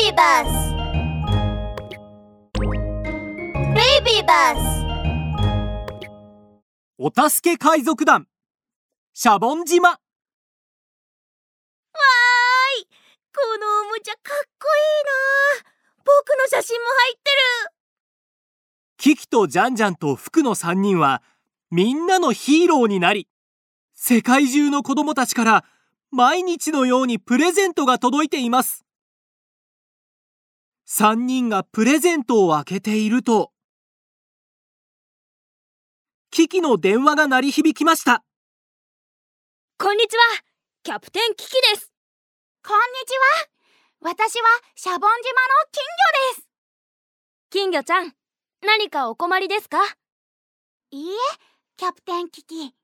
ビーバスベイビーバスお助け海賊団。シャボン島。わーい。このおもちゃかっこいいな僕の写真も入ってる。キキとジャンジャンとフクの3人はみんなのヒーローになり世界中の子供たちから毎日のようにプレゼントが届いています3人がプレゼントを開けていると。キキの電話が鳴り響きました。こんにちは。キャプテンキキです。こんにちは。私はシャボン島の金魚です。金魚ちゃん何かお困りですか？いいえキャプテンキキ。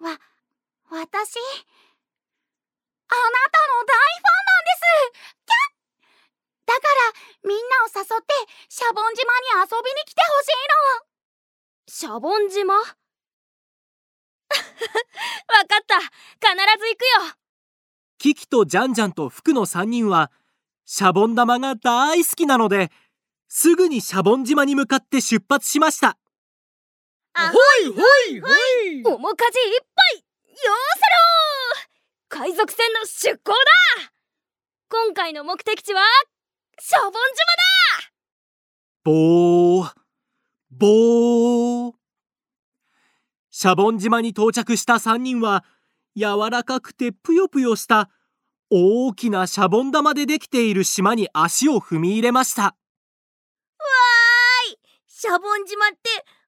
わ、私あなたの大ファンなんですキャッだからみんなを誘ってシャボン島に遊びに来てほしいの。シャボン島？わかった。必ず行くよ。キキとジャンジャンとフクの3人はシャボン玉が大好きなのですぐにシャボン島に向かって出発しました。あほいほいほい。面かじいっぱいよーせろ。海賊船の出港だ。今回の目的地はシャボン島だボーボー。シャボン島に到着した3人は柔らかくてぷよぷよした大きなシャボン玉でできている島に足を踏み入れました。わーいシャボン島って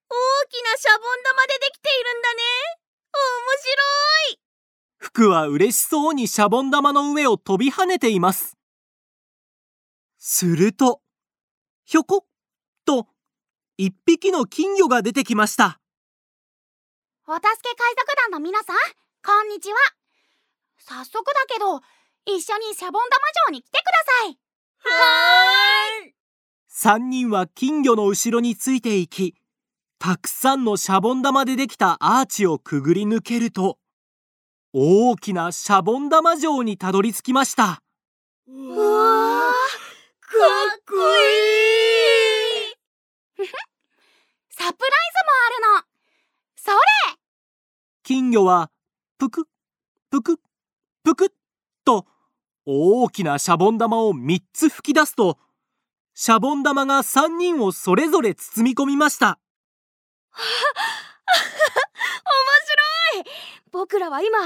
大きなシャボン玉でできているんだね。面白い。服は嬉しそうにシャボン玉の上を飛び跳ねています。するとひょこっと一匹の金魚が出てきました。お助け海賊団の皆さんこんにちは。早速だけど一緒にシャボン玉城に来てください。はーい。3人は金魚の後ろについていきたくさんのシャボン玉でできたアーチをくぐり抜けると大きなシャボン玉城にたどり着きました。うわーかっこいいサプライズもあるのそれ金魚はぷくぷくぷくっと大きなシャボン玉を3つ吹き出すとシャボン玉が3人をそれぞれ包み込みました。面白い。僕らは今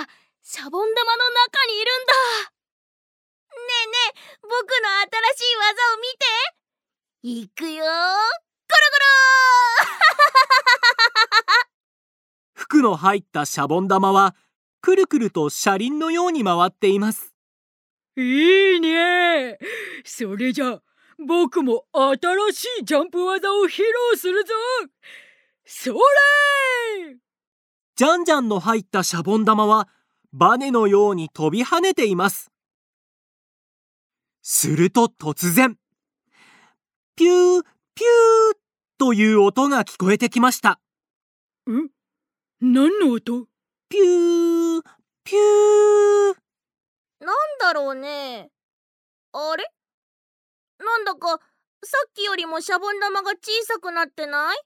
シャボン玉の中にいるんだ。ねえねえ僕の新しい技を見て。いくよ。服の入ったシャボン玉はくるくると車輪のように回っています。いいね。それじゃ僕も新しいジャンプ技を披露するぞ。それ。ジャンジャンの入ったシャボン玉はバネのように飛び跳ねています。すると突然ピューピューという音が聞こえてきました。ん？何の音？ピューピュー。なんだろうね。あれ？なんだかさっきよりもシャボン玉が小さくなってない？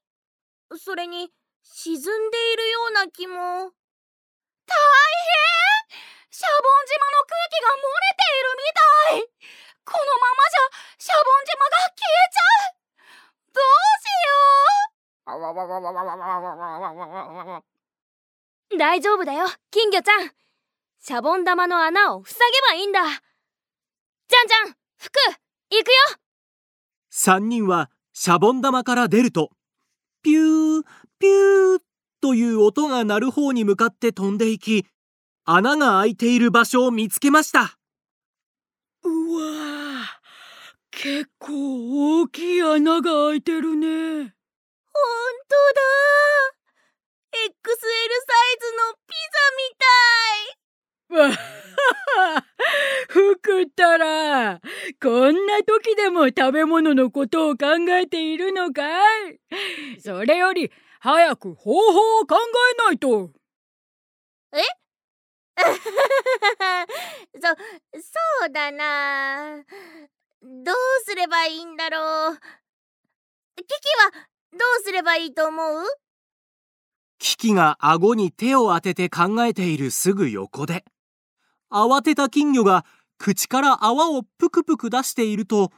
それに沈んでいるような気も。大変！シャボン島の空気が漏れているみたい！このままじゃシャボン島が消えちゃう！どうしよう大丈夫だよ金魚ちゃん。シャボン玉の穴を塞げばいいんだ。じゃんじゃん服行くよ。3人はシャボン玉から出るとピューピューという音が鳴る方に向かって飛んでいき穴が開いている場所を見つけました。うわー結構大きい穴が開いてるね。ほんとだ XL サイズのピザみたいわっはは 福ったらこんな時でも食べ物のことを考えているのかい？それより早く方法を考えないと。そそうだな。どうすればいいんだろう？キキはどうすればいいと思う？キキが顎に手を当てて考えているすぐ横で慌てた金魚が口から泡をぷくぷく出していると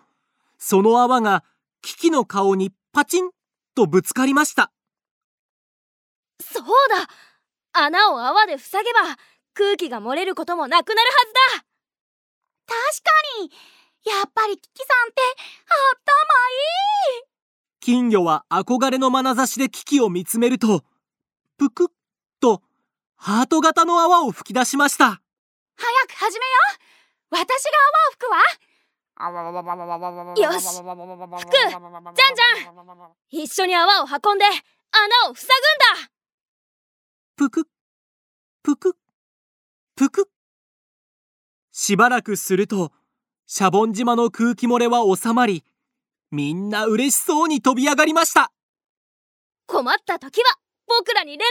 その泡がキキの顔にパチンとぶつかりました。そうだ。穴を泡で塞げば空気が漏れることもなくなるはずだ。確かに。やっぱりキキさんって頭いい。金魚は憧れの眼差しでキキを見つめるとぷくっとハート型の泡を吹き出しました早く始めよう。私が泡を吹くわよし。吹くじゃんじゃん。一緒に泡を運んで穴を塞ぐんだ。ぷく。っぷく。っぷく。っしばらくするとシャボン島の空気漏れは収まりみんな嬉しそうに飛び上がりました。困った時は僕らに連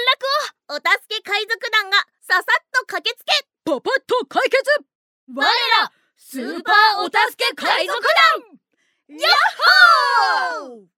絡お助け海賊団がささっと駆けつけパパッと解決。を我らスーパーお助け海賊団。ヤッホー